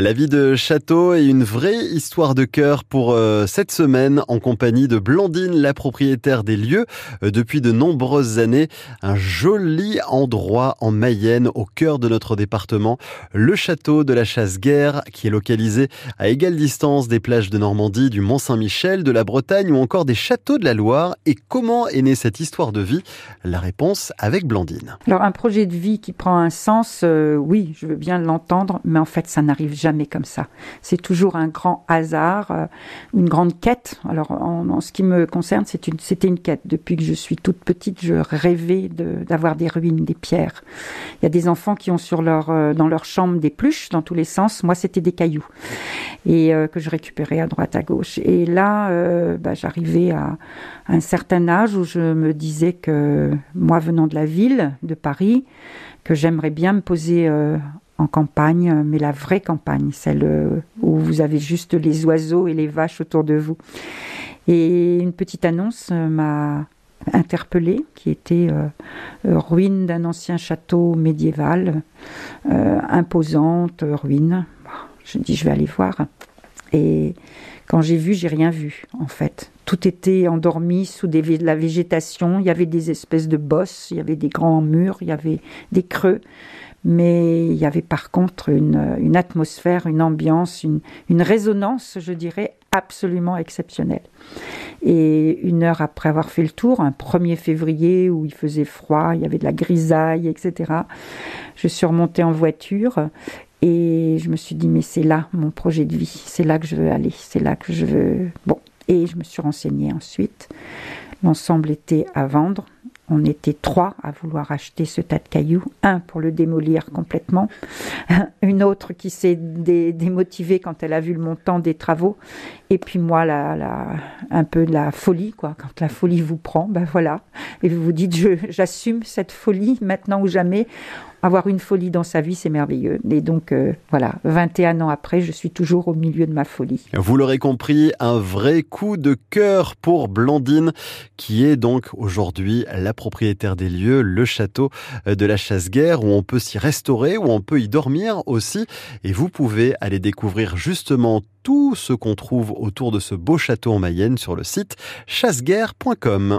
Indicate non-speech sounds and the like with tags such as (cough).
La vie de château et une vraie histoire de cœur pour euh, cette semaine en compagnie de Blandine, la propriétaire des lieux euh, depuis de nombreuses années. Un joli endroit en Mayenne au cœur de notre département, le château de la Chasse-Guerre qui est localisé à égale distance des plages de Normandie, du Mont-Saint-Michel, de la Bretagne ou encore des châteaux de la Loire. Et comment est née cette histoire de vie? La réponse avec Blandine. Alors un projet de vie qui prend un sens, euh, oui, je veux bien l'entendre, mais en fait ça n'arrive jamais comme ça. C'est toujours un grand hasard, euh, une grande quête. Alors, en, ce qui me concerne, c'était une, quête. Depuis que je suis toute petite, je rêvais d'avoir des ruines, des pierres. Il y a des enfants qui ont sur leur, euh, dans leur chambre des pluches dans tous les sens. Moi, c'était des cailloux et euh, que je récupérais à droite, à gauche. Et là, bah, j'arrivais à, un certain âge où je me disais que moi, venant de la ville, de Paris, que j'aimerais bien me poser en campagne, mais la vraie campagne, celle euh, où vous avez juste les oiseaux et les vaches autour de vous. Et une petite annonce euh, m'a interpellée, qui était euh, ruine d'un ancien château médiéval, imposante ruine. Je dis, je vais aller voir. Et quand j'ai vu, j'ai rien vu, en fait. Tout était endormi sous des, de la végétation. Il y avait des espèces de bosses, il y avait des grands murs, il y avait des creux mais il y avait par contre une, atmosphère, une ambiance, une, une, résonance, je dirais, absolument exceptionnelle. Et une heure après avoir fait le tour, un 1er février où il faisait froid, il y avait de la grisaille, etc., je suis remontée en voiture et je me suis dit, mais c'est là mon projet de vie, c'est là que je veux aller, c'est là que je veux... Bon, et je me suis renseignée ensuite. L'ensemble était à vendre. On était trois à vouloir acheter ce tas de cailloux. Un pour le démolir complètement, (laughs) une autre qui s'est démotivée quand elle a vu le montant des travaux, et puis moi, un peu de la folie, quoi. Quand la folie vous prend, ben voilà, et vous vous dites, j'assume cette folie maintenant ou jamais avoir une folie dans sa vie, c'est merveilleux. Et donc, euh, voilà, 21 ans après, je suis toujours au milieu de ma folie. Vous l'aurez compris, un vrai coup de cœur pour Blandine, qui est donc aujourd'hui la propriétaire des lieux, le château de la Chasse-Guerre, où on peut s'y restaurer, où on peut y dormir aussi. Et vous pouvez aller découvrir justement tout ce qu'on trouve autour de ce beau château en Mayenne sur le site chasseguerre.com.